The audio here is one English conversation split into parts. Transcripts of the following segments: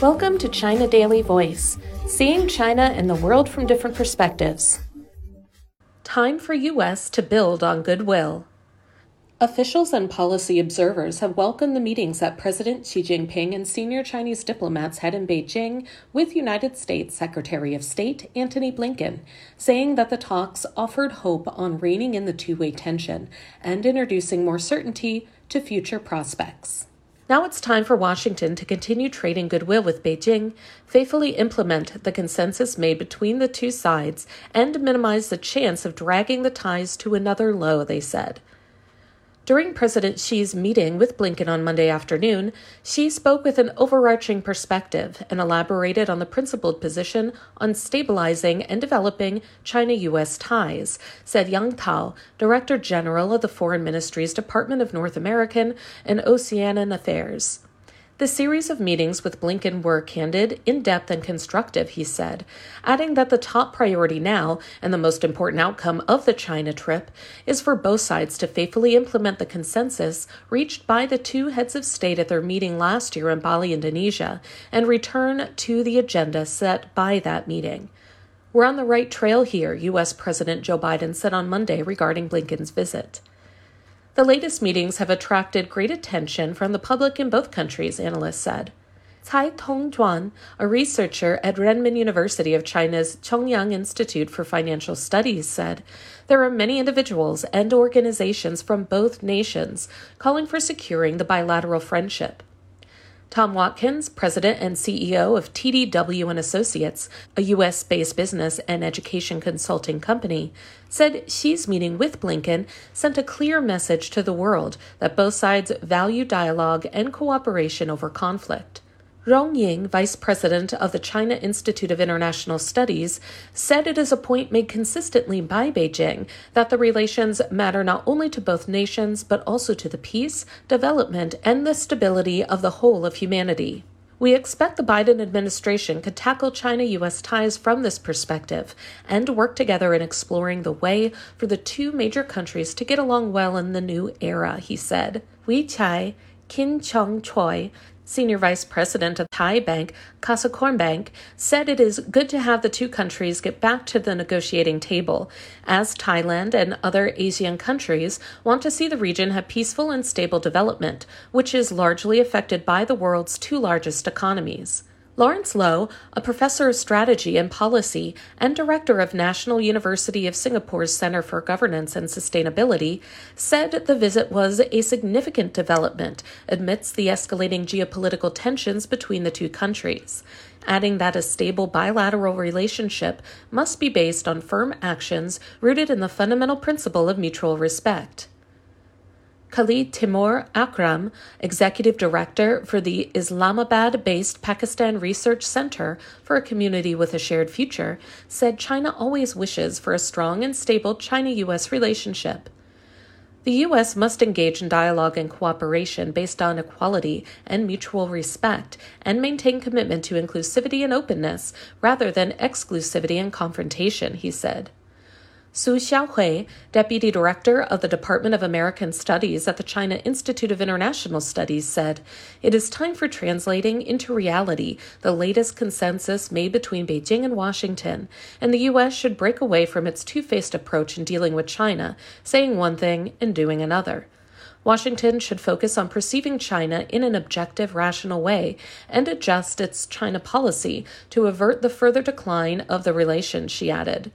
Welcome to China Daily Voice, seeing China and the world from different perspectives. Time for U.S. to build on goodwill. Officials and policy observers have welcomed the meetings that President Xi Jinping and senior Chinese diplomats had in Beijing with United States Secretary of State Antony Blinken, saying that the talks offered hope on reining in the two way tension and introducing more certainty to future prospects. Now it's time for Washington to continue trading goodwill with Beijing, faithfully implement the consensus made between the two sides, and minimize the chance of dragging the ties to another low, they said. During President Xi's meeting with Blinken on Monday afternoon, Xi spoke with an overarching perspective and elaborated on the principled position on stabilizing and developing China U.S. ties, said Yang Tao, Director General of the Foreign Ministry's Department of North American and Oceanian Affairs. The series of meetings with Blinken were candid, in depth, and constructive, he said, adding that the top priority now, and the most important outcome of the China trip, is for both sides to faithfully implement the consensus reached by the two heads of state at their meeting last year in Bali, Indonesia, and return to the agenda set by that meeting. We're on the right trail here, U.S. President Joe Biden said on Monday regarding Blinken's visit. The latest meetings have attracted great attention from the public in both countries, analysts said. Cai Tongjuan, a researcher at Renmin University of China's Chongyang Institute for Financial Studies, said there are many individuals and organizations from both nations calling for securing the bilateral friendship. Tom Watkins, president and CEO of TDW and Associates, a US-based business and education consulting company, said Xi's meeting with Blinken sent a clear message to the world that both sides value dialogue and cooperation over conflict. Rong Ying, vice president of the China Institute of International Studies, said it is a point made consistently by Beijing that the relations matter not only to both nations, but also to the peace, development, and the stability of the whole of humanity. We expect the Biden administration could tackle China US ties from this perspective and work together in exploring the way for the two major countries to get along well in the new era, he said. Wei Chai, Kin Chung Choi, Senior Vice President of Thai Bank, Kasikorn Bank, said it is good to have the two countries get back to the negotiating table, as Thailand and other Asian countries want to see the region have peaceful and stable development, which is largely affected by the world's two largest economies. Lawrence Loh, a professor of strategy and policy and director of National University of Singapore's Center for Governance and Sustainability, said the visit was a significant development amidst the escalating geopolitical tensions between the two countries, adding that a stable bilateral relationship must be based on firm actions rooted in the fundamental principle of mutual respect. Khalid Timur Akram, executive director for the Islamabad based Pakistan Research Center for a Community with a Shared Future, said China always wishes for a strong and stable China US relationship. The U.S. must engage in dialogue and cooperation based on equality and mutual respect and maintain commitment to inclusivity and openness rather than exclusivity and confrontation, he said. Su Xiaohui, deputy director of the Department of American Studies at the China Institute of International Studies, said, It is time for translating into reality the latest consensus made between Beijing and Washington, and the U.S. should break away from its two faced approach in dealing with China, saying one thing and doing another. Washington should focus on perceiving China in an objective, rational way and adjust its China policy to avert the further decline of the relations, she added.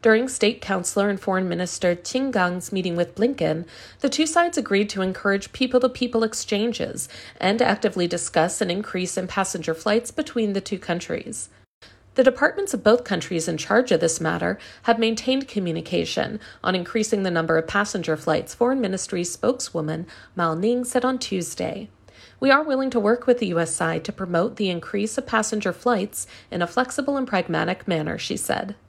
During State Councilor and Foreign Minister Qin Gang's meeting with Blinken, the two sides agreed to encourage people to people exchanges and actively discuss an increase in passenger flights between the two countries. The departments of both countries in charge of this matter have maintained communication on increasing the number of passenger flights, Foreign Ministry spokeswoman Mao Ning said on Tuesday. We are willing to work with the U.S. side to promote the increase of passenger flights in a flexible and pragmatic manner, she said.